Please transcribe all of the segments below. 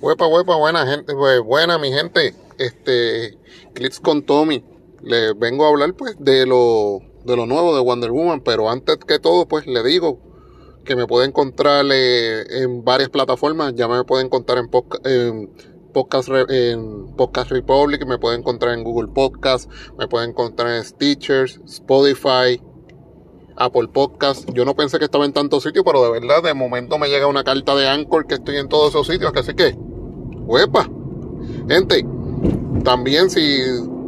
Huepa, huepa, buena gente, pues, buena mi gente. Este, Clips con Tommy. Les vengo a hablar pues de lo, de lo nuevo de Wonder Woman, pero antes que todo pues le digo que me pueden encontrar eh, en varias plataformas. Ya me pueden encontrar en, en Podcast, en Podcast Republic, me pueden encontrar en Google Podcast, me pueden encontrar en Stitchers, Spotify, Apple Podcast. Yo no pensé que estaba en tantos sitios, pero de verdad, de momento me llega una carta de Anchor que estoy en todos esos sitios. Así que, huepa. Gente, también si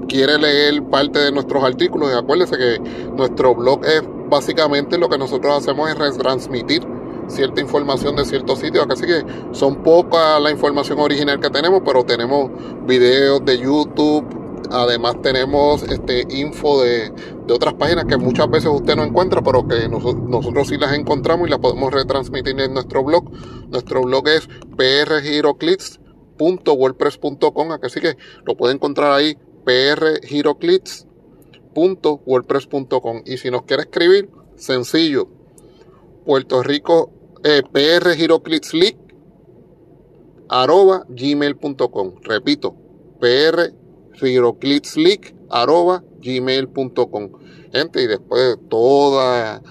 quiere leer parte de nuestros artículos, acuérdese que nuestro blog es básicamente lo que nosotros hacemos es retransmitir cierta información de ciertos sitios. Así que son poca la información original que tenemos, pero tenemos videos de YouTube, Además tenemos este info de, otras páginas que muchas veces usted no encuentra, pero que nosotros sí las encontramos y las podemos retransmitir en nuestro blog. Nuestro blog es prgiroclits.wordpress.com, así que lo puede encontrar ahí, prgiroclits.wordpress.com. Y si nos quiere escribir, sencillo, Puerto Rico, eh, arroba gmail.com. Repito, pr gmail.com Gente, y después de toda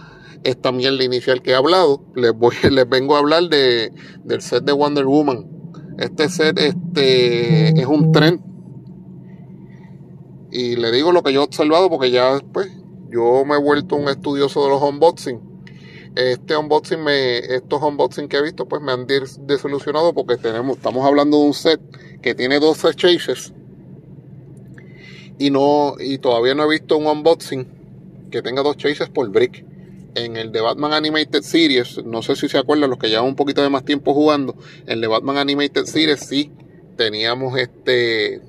esta mierda inicial que he hablado, les, les vengo a hablar de, del set de Wonder Woman. Este set este, es un tren. Y le digo lo que yo he observado porque ya después yo me he vuelto un estudioso de los unboxing. Este unboxing estos unboxing que he visto pues me han desilusionado porque tenemos, estamos hablando de un set que tiene 12 chases y no y todavía no he visto un unboxing que tenga dos chases por brick. En el de Batman Animated Series, no sé si se acuerdan los que llevan un poquito de más tiempo jugando, en el de Batman Animated Series sí teníamos este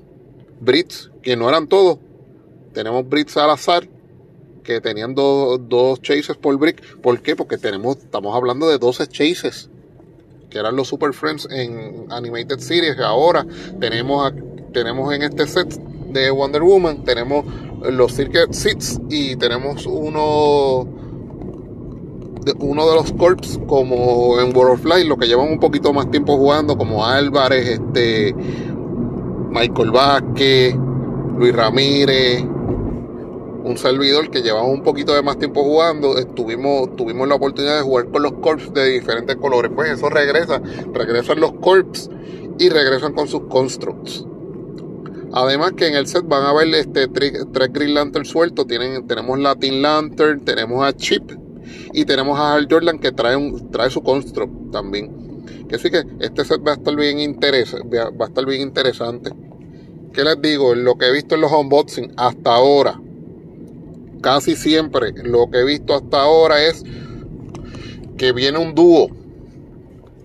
Brits, que no eran todos. Tenemos Brits al azar, que tenían dos chases por brick. ¿Por qué? Porque tenemos, estamos hablando de 12 chases, que eran los Super Friends en Animated Series. Ahora tenemos, tenemos en este set de Wonder Woman, tenemos los Circuit Seats y tenemos uno uno de los corps como en World of Light, los que llevan un poquito más tiempo jugando, como Álvarez, este Michael Vázquez, Luis Ramírez, un servidor que llevamos un poquito de más tiempo jugando, tuvimos la oportunidad de jugar con los corps de diferentes colores. Pues eso regresa, regresan los corps y regresan con sus constructs. Además que en el set van a ver este, tres, Green Lantern sueltos. Tenemos la Teen Lantern, tenemos a Chip y tenemos a Hal Jordan que trae, un, trae su construct también. Que sí que este set va a estar bien, va a estar bien interesante. ¿Qué les digo? Lo que he visto en los unboxing hasta ahora, casi siempre lo que he visto hasta ahora es que viene un dúo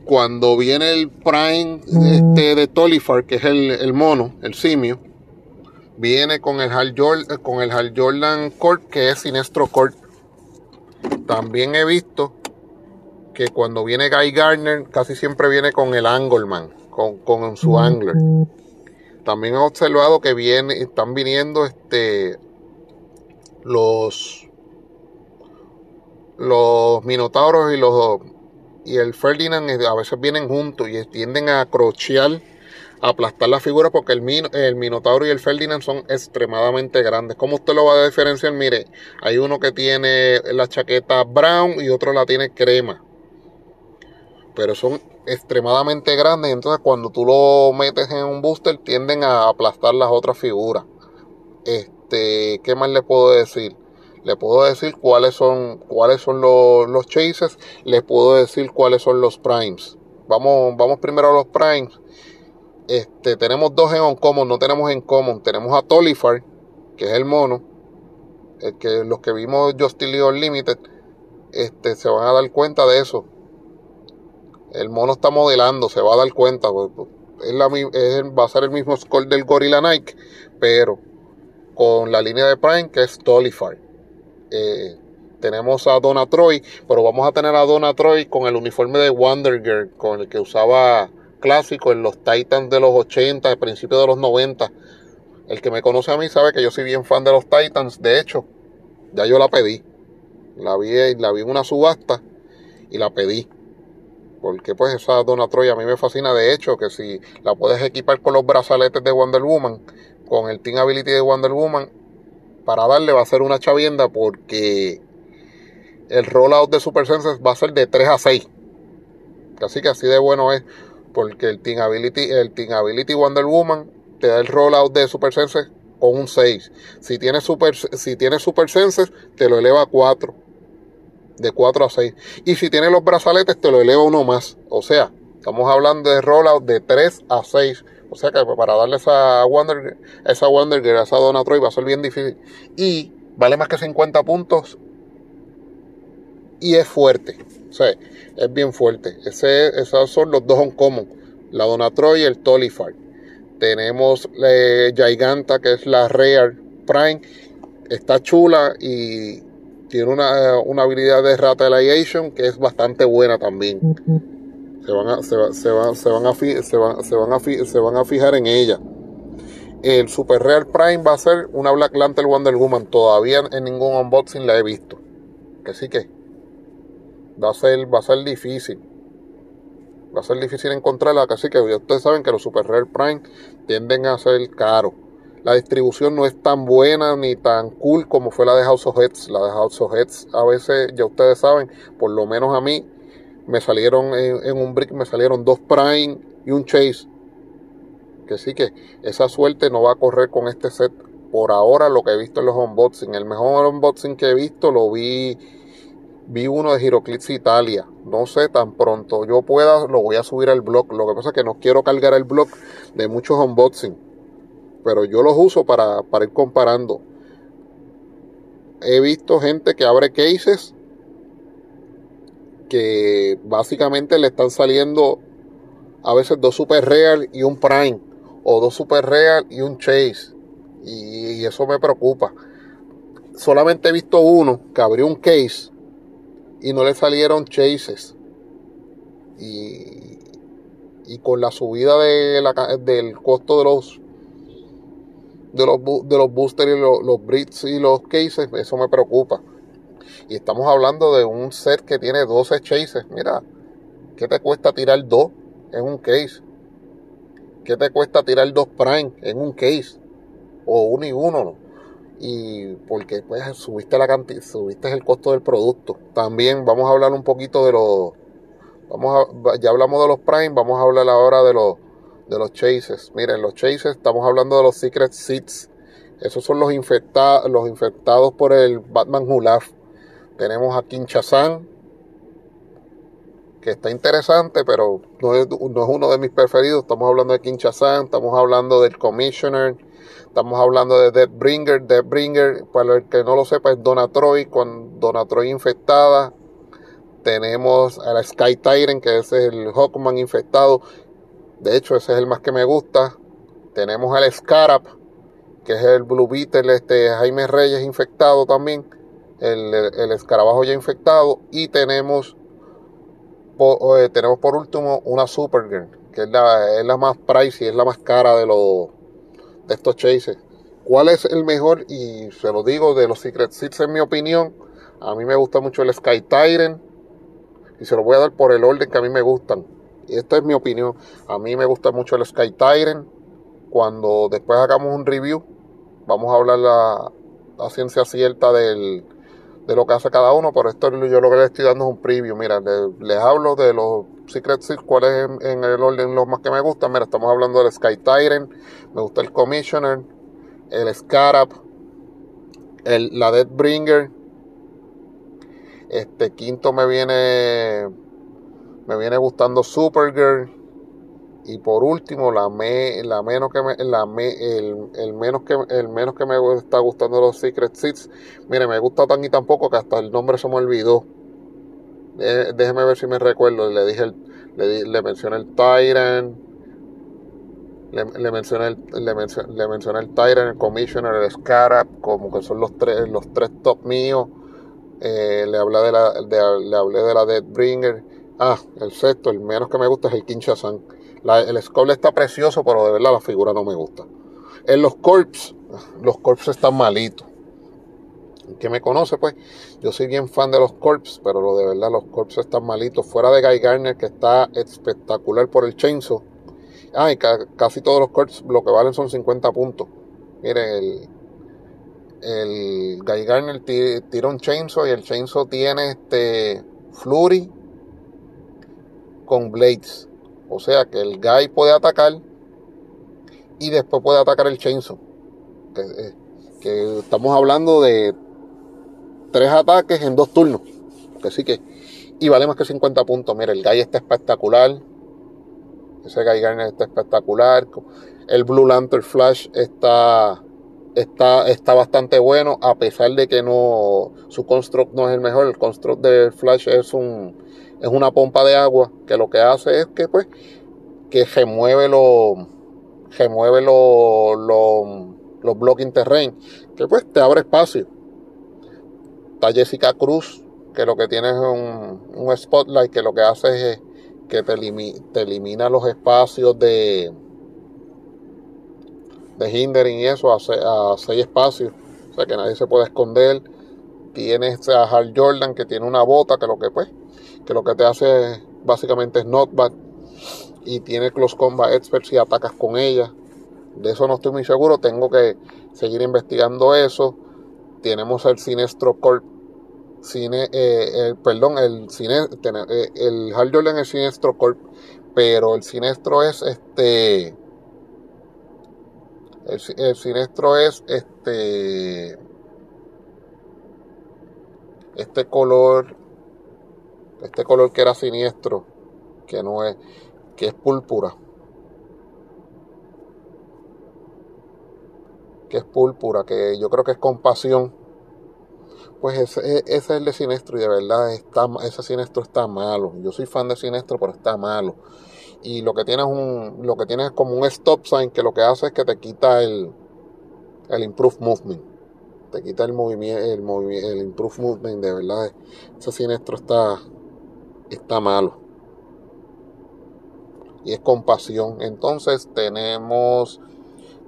cuando viene el Prime este de Tolifar, que es el, mono, el simio, viene con el Hal Jordan, con el Jordan Court, que es Sinestro Court. También he visto que cuando viene Guy Gardner, casi siempre viene con el Angleman, con, con su angler. También he observado que viene, están viniendo este los los minotauros y los y el Ferdinand a veces vienen juntos y tienden a crochear, aplastar la figura porque el, el Minotauro y el Ferdinand son extremadamente grandes. ¿Cómo usted lo va a diferenciar? Mire, hay uno que tiene la chaqueta brown y otro la tiene crema. Pero son extremadamente grandes, entonces cuando tú lo metes en un booster tienden a aplastar las otras figuras. Este, ¿qué más le puedo decir? le puedo decir cuáles son, cuáles son los, los chases, le puedo decir cuáles son los primes. Vamos, vamos primero a los primes. Este, tenemos dos en uncommon, no tenemos en common. Tenemos a Tolifar, que es el mono. El que, los que vimos Justin Lee Unlimited, este, se van a dar cuenta de eso. El mono está modelando, se va a dar cuenta. Pues, pues, es la, va a ser el mismo score del Gorilla Nike, pero con la línea de Prime que es Tolifar. Eh, tenemos a Donna Troy, pero vamos a tener a Donna Troy con el uniforme de Wonder Girl, con el que usaba clásico en los Titans de los 80, al principio de los 90. El que me conoce a mí sabe que yo soy bien fan de los Titans. De hecho, ya yo la pedí. La vi, la vi en una subasta y la pedí. porque pues esa Donna Troy a mí me fascina. De hecho, que si la puedes equipar con los brazaletes de Wonder Woman, con el Team Ability de Wonder Woman, para darle va a ser una chavienda porque el rollout de Super Senses va a ser de 3 a 6. Así que así de bueno es, porque el Team Ability, el Team Ability Wonder Woman te da el rollout de Super Senses con un 6. Si tienes Super, si tienes Super Senses, te lo eleva a 4. De 4 a 6. Y si tienes los brazaletes, te lo eleva uno más. O sea, estamos hablando de rollout de 3 a 6. O sea que para darle esa Wonder, esa Wonder Girl, esa Donna Troy va a ser bien difícil. Y vale más que 50 puntos. Y es fuerte. O sea, es bien fuerte. Ese, esos son los dos en común. La Donna Troy y el Tolifar. Tenemos la eh, Giganta, que es la Rare Prime. Está chula y tiene una, una habilidad de Rataliation que es bastante buena también. Se van a, se, se van, se van a, se van, se van a, se van a fijar en ella. El Super Rare Prime va a ser una Black Lantern Wonder Woman. Todavía en ningún unboxing la he visto. Que sí que va a ser, va a ser difícil va a ser difícil encontrarla, así que ustedes saben que los Super Rare Prime tienden a ser caros. La distribución no es tan buena ni tan cool como fue la de House of Heads. La de House of Heads a veces, ya ustedes saben, por lo menos a mí, me salieron en, un brick, me salieron dos Prime y un Chase. Que sí que esa suerte no va a correr con este set. Por ahora lo que he visto en los unboxing. El mejor unboxing que he visto lo vi vi uno de Giroclips Italia. No sé, tan pronto yo pueda, lo voy a subir al blog. Lo que pasa es que no quiero cargar el blog de muchos unboxing. Pero yo los uso para, para ir comparando. He visto gente que abre cases que básicamente le están saliendo a veces dos super real y un prime. O dos super real y un chase. Y, y eso me preocupa. Solamente he visto uno que abrió un case y no le salieron chases. Y, y con la subida de la, del costo de los de los, de los boosters y los, los brits y los cases, eso me preocupa. Y estamos hablando de un set que tiene 12 chases. Mira, ¿qué te cuesta tirar dos en un case? ¿Qué te cuesta tirar dos prime en un case? O uno y uno, ¿no? Y porque pues subiste la cantidad, subiste el costo del producto. También vamos a hablar un poquito de los vamos a, ya hablamos de los Prime, vamos a hablar ahora de los de los chases. Miren, los chases estamos hablando de los Secret Seats. Esos son los infectados los infectados por el Batman Hulaf. Tenemos a Kinshasa que está interesante, pero no es, no es uno de mis preferidos. Estamos hablando de Kinshasa estamos hablando del Commissioner, Estamos hablando de Deathbringer. Deathbringer, para el que no lo sepa, es Donna Troy con Donna Troy infectada. Tenemos a la Sky Tyrant, que es el Hawkman infectado. De hecho, ese es el más que me gusta. Tenemos al Scarab, que es el Blue Beetle, este Jaime Reyes infectado también. El, el escarabajo ya infectado. Y tenemos por, eh, tenemos por último una Supergirl, que es la, es la más pricey, es la más cara de los estos chases. ¿Cuál es el mejor? Y se lo digo de los Secret Seats en mi opinión. A mí me gusta mucho el Sky Tyrant. Y se lo voy a dar por el orden que a mí me gustan. Y esta es mi opinión. A mí me gusta mucho el Sky Tyrant. Cuando después hagamos un review, vamos a hablar la, la ciencia cierta del, de lo que hace cada uno. Por esto yo lo que les estoy dando es un preview. Mira, les, hablo de los Secret Six, cuáles en, en, el orden los más que me gustan. Mira, estamos hablando del Sky Tyrant, me gusta el Commissioner, el Scarab, el, la Deathbringer. Este quinto me viene me viene gustando Supergirl y por último la me, la menos que me, la me, el, el, menos que el menos que me está gustando los Secret Seats mire me gusta tan y tan poco que hasta el nombre se me olvidó. Déjeme ver si me recuerdo. Le dije le, le mencioné el Tyrant. Le, le mencioné el, le, mencioné, le mencioné el Tyrant el Commissioner el Scarab como que son los tres los tres top míos. Eh, le hablé de la de, le hablé de la Deathbringer. Ah el sexto el menos que me gusta es el Kinshasa el Skull está precioso, pero de verdad la figura no me gusta. En los Corps, los Corps están malitos. que me conoce, pues yo soy bien fan de los Corps, pero lo de verdad los Corps están malitos. Fuera de Guy Garner, que está espectacular por el Chainsaw. Ah, y casi todos los Corps lo que valen son 50 puntos. Miren, el, el Guy Garner tira un Chainsaw y el Chainsaw tiene este Flurry con Blades. O sea que el Guy puede atacar y después puede atacar el Chainsaw. Que, eh, que estamos hablando de tres ataques en dos turnos. Que sí que. Y vale más que 50 puntos. Mira, el Guy está espectacular. Ese Guy Garner está espectacular. El Blue Lantern Flash está, está, está bastante bueno. A pesar de que no. Su construct no es el mejor. El construct de Flash es un. Es una pompa de agua. Que lo que hace es que pues. Que remueve los. Remueve los. los blocking terrain, que pues te abre espacio. Está Jessica Cruz, que lo que tiene es un, spotlight que lo que hace es que te, elimina los espacios de, de hindering y eso a, seis espacios. O sea que nadie se puede esconder. Tienes a Hal Jordan que tiene una bota que lo que pues, que lo que te hace básicamente es not bad. Y tiene Close Combat Experts y atacas con ella. De eso no estoy muy seguro, tengo que seguir investigando eso. Tenemos el Sinestro Corp, cine, eh, perdón, el, cine, eh, el Hal Jordan es Sinestro Corp, pero el Sinestro es este. El, Sinestro es este. Este color. Este color que era siniestro. Que no es. Que es púrpura. que es púrpura, que yo creo que es compasión. Pues ese, es el de Sinestro y de verdad está, ese Sinestro está malo. Yo soy fan de Sinestro, pero está malo. Y lo que tiene es, un, lo que tiene es como un stop sign que lo que hace es que te quita el, el improve movement. Te quita el movimiento, el, el improve movement, de verdad. Ese Sinestro está, está malo. Y es compasión. Entonces tenemos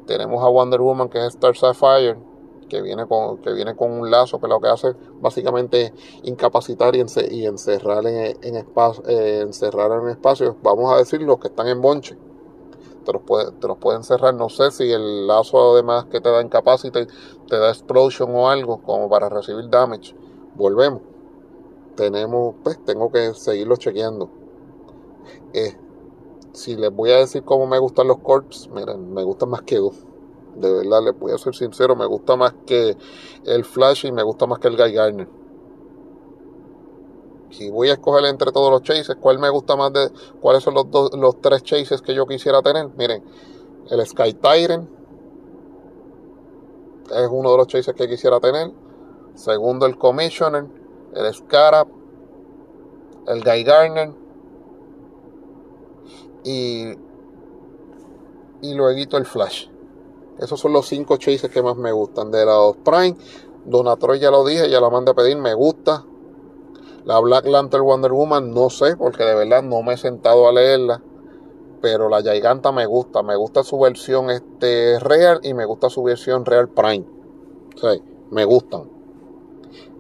tenemos a Wonder Woman, que es Star Sapphire, que viene con, que viene con un lazo, que lo que hace básicamente incapacitar y, encerrar en, espacio, eh, encerrar en vamos a decir, los que están en bonche. Te los, puede, te los pueden cerrar, no sé si el lazo además que te da incapacitar te da explosion o algo como para recibir damage. Volvemos. Tenemos, pues tengo que seguirlo chequeando. Eh, si les voy a decir cómo me gustan los corps, miren, me gustan más que dos. De verdad, les voy a ser sincero, me gusta más que el Flash y me gusta más que el Guy Garner. Si voy a escoger entre todos los chases, ¿cuál me gusta más de cuáles son los, dos, los tres chases que yo quisiera tener? Miren, el Sky Tyrant es uno de los chases que quisiera tener. Segundo, el Commissioner, el Scarab, el Guy Garner y, y luego el Flash. Esos son los cinco chases que más me gustan. De los Prime, Donatroy ya lo dije, ya la mandé a pedir, me gusta. La Black Lantern Wonder Woman, no sé, porque de verdad no me he sentado a leerla. Pero la Giganta me gusta, me gusta su versión este real y me gusta su versión real Prime. O me gustan.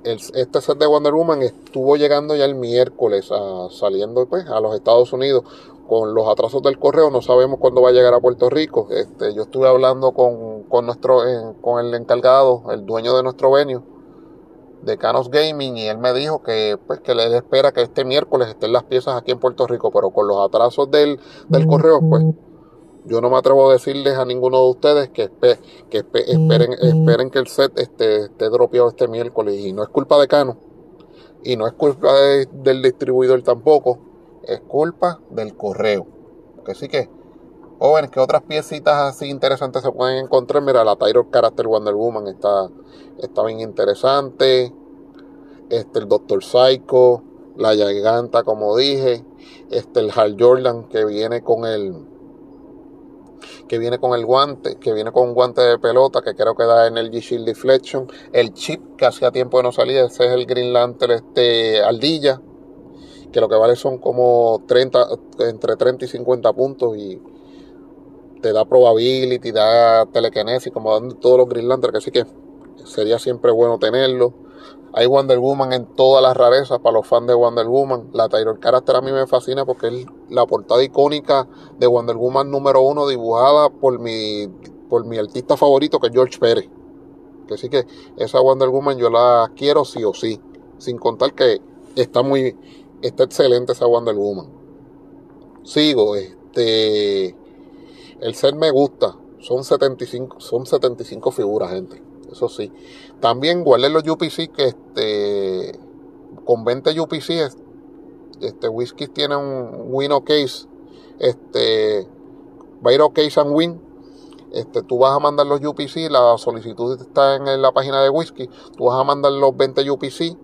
este set de Wonder Woman estuvo llegando ya el miércoles saliendo pues, a los Estados Unidos con los atrasos del correo no sabemos cuándo va a llegar a Puerto Rico. Este, yo estuve hablando con, con nuestro, con el encargado, el dueño de nuestro venue, de Canos Gaming, y él me dijo que, pues, que él espera que este miércoles estén las piezas aquí en Puerto Rico, pero con los atrasos del, del correo, pues, yo no me atrevo a decirles a ninguno de ustedes que, que esperen, esperen que el set esté, esté dropeado este miércoles, y no es culpa de Cano, y no es culpa del distribuidor tampoco, es culpa del correo. Que sí que, jóvenes, que otras piecitas así interesantes se pueden encontrar. Mira, la Tyro Character Wonder Woman está, está bien interesante. Este, el Doctor Psycho, la Giganta, como dije. Este, el Hal Jordan que viene con el que viene con el guante, que viene con un guante de pelota que creo que da Energy Shield Deflection, el chip que hacía tiempo de no salía, ese es el Green Lantern este Ardilla, que lo que vale son como 30, entre 30 y 50 puntos y te da probability, da telekinesis, como dan todos los Green que sí que sería siempre bueno tenerlo. Hay Wonder Woman en todas las rarezas para los fans de Wonder Woman. La Tyler Character a mí me fascina porque es la portada icónica de Wonder Woman número uno dibujada por mi, por mi artista favorito que es George Pérez. Que sí que esa Wonder Woman yo la quiero sí o sí. Sin contar que está muy, está excelente esa Wonder Woman. Sigo, este, el set me gusta. Son 75, son 75 figuras, gente eso sí. También guardé los UPC que este, con 20 UPC, este whisky tiene un Win Case, este, Bairo Case and Win. Este, tú vas a mandar los UPC, la solicitud está en la página de whisky, tú vas a mandar los 20 UPC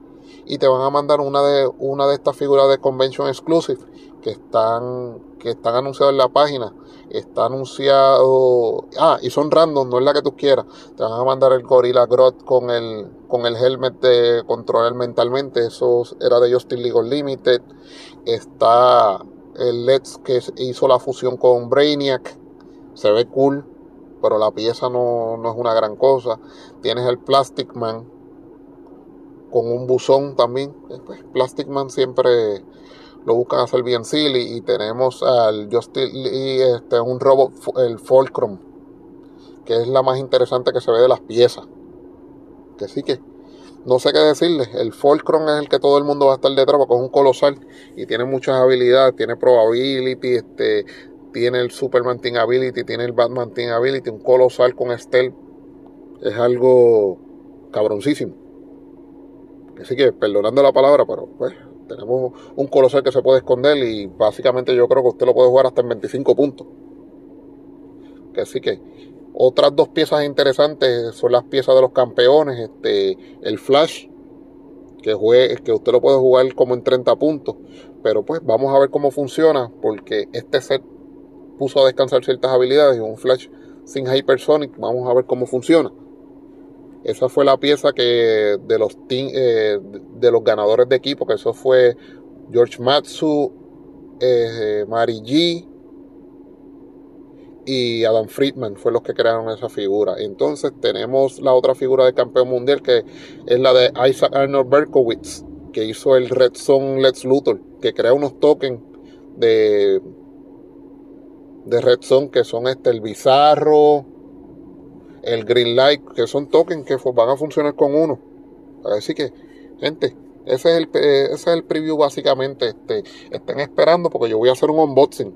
y te van a mandar una de una de estas figuras de convention exclusive que están que están anunciadas en la página. Está anunciado ah y son random no es la que tú quieras. Te van a mandar el Gorilla Grot con el con el helmet de controlar mentalmente eso era de Justin League Limited está el Let's que hizo la fusión con Brainiac se ve cool pero la pieza no, no es una gran cosa. Tienes el Plastic Man con un buzón también. Pues, Plastic Man siempre lo buscan hacer bien silly y tenemos al Justin y este un robot el Fulcrum que es la más interesante que se ve de las piezas que sí que no sé qué decirle el Fulcrum es el que todo el mundo va a estar detrás porque es un colosal y tiene muchas habilidades tiene probability este tiene el Superman Team Ability tiene el Batman Team Ability un colosal con Stealth es algo cabroncísimo Así que, perdonando la palabra, pero pues tenemos un colosal que se puede esconder y básicamente yo creo que usted lo puede jugar hasta en 25 puntos. Así que otras dos piezas interesantes son las piezas de los campeones, este, el Flash, que, juegue, que usted lo puede jugar como en 30 puntos. Pero pues vamos a ver cómo funciona, porque este set puso a descansar ciertas habilidades y un Flash sin Hypersonic, vamos a ver cómo funciona. Esa fue la pieza que de los, eh, de los ganadores de equipo, que eso fue George Matsu, eh, Mari G y Adam Friedman, fue los que crearon esa figura. Entonces tenemos la otra figura de campeón mundial que es la de Isaac Arnold Berkowitz, que hizo el Red Zone Let's Luthor, que crea unos tokens de, de Red Zone que son este el bizarro, el green light, que son tokens que van a funcionar con uno. Así que, gente, ese es el, ese es el preview básicamente. Este, estén esperando porque yo voy a hacer un unboxing.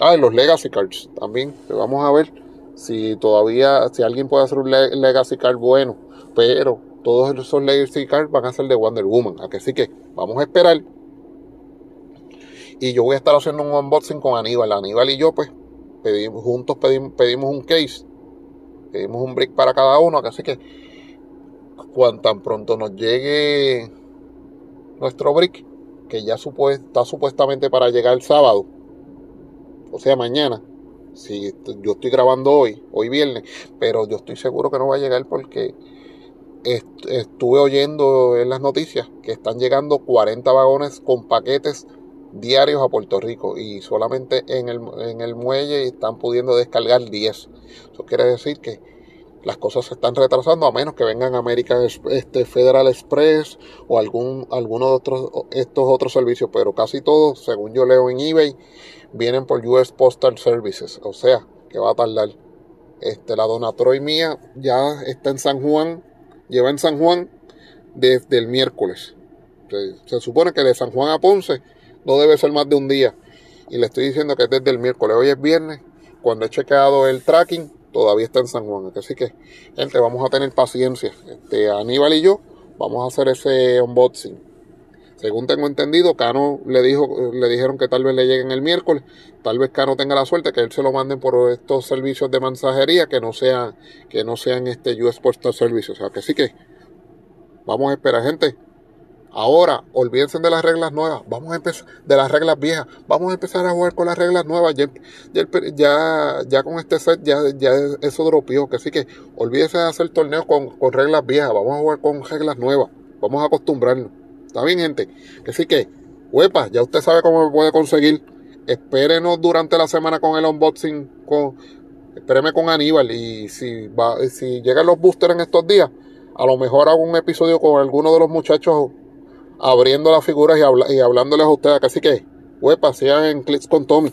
Ah, y los Legacy Cards también. vamos a ver si todavía, si alguien puede hacer un Legacy Card bueno. Pero todos esos Legacy Cards van a ser de Wonder Woman. Así que vamos a esperar. Y yo voy a estar haciendo un unboxing con Aníbal. Aníbal y yo, pues, pedimos, juntos pedimos, pedimos un case pedimos un brick para cada uno, así que cuando tan pronto nos llegue nuestro brick, que ya está supuestamente para llegar el sábado, o sea, mañana, si yo estoy grabando hoy, hoy viernes, pero yo estoy seguro que no va a llegar porque estuve oyendo en las noticias que están llegando 40 vagones con paquetes diarios a Puerto Rico y solamente en el, en el muelle están pudiendo descargar 10. Eso quiere decir que las cosas se están retrasando a menos que vengan American este, Federal Express o algún alguno de otros, estos otros servicios, pero casi todos, según yo leo en eBay, vienen por US Postal Services, o sea, que va a tardar. Este, la Donatroy mía ya está en San Juan, lleva en San Juan desde el miércoles. Se, se supone que de San Juan a Ponce no debe ser más de un día. Y le estoy diciendo que es desde el miércoles. Hoy es viernes. Cuando he chequeado el tracking, todavía está en San Juan. Así que, gente, vamos a tener paciencia. Este, Aníbal y yo vamos a hacer ese unboxing. Según tengo entendido, Cano le dijo, le dijeron que tal vez le lleguen el miércoles. Tal vez Cano tenga la suerte que él se lo manden por estos servicios de mensajería que no sean, que no sean este US Postal Service. O sea que sí que vamos a esperar, gente. Ahora, olvídense de las reglas nuevas, vamos a empezar, de las reglas viejas, vamos a empezar a jugar con las reglas nuevas, ya, ya, con este set ya, ya eso dropió, que así que olvídense de hacer torneos con, con reglas viejas, vamos a jugar con reglas nuevas, vamos a acostumbrarnos. ¿Está bien, gente? Que sí que, huepa, ya usted sabe cómo me puede conseguir. Espérenos durante la semana con el unboxing con, espéreme con Aníbal. Y si, va, si llegan los boosters en estos días, a lo mejor hago un episodio con alguno de los muchachos abriendo las figuras y, habla, y hablándoles a ustedes. Así que, huepa, sigan en Clips con Tommy.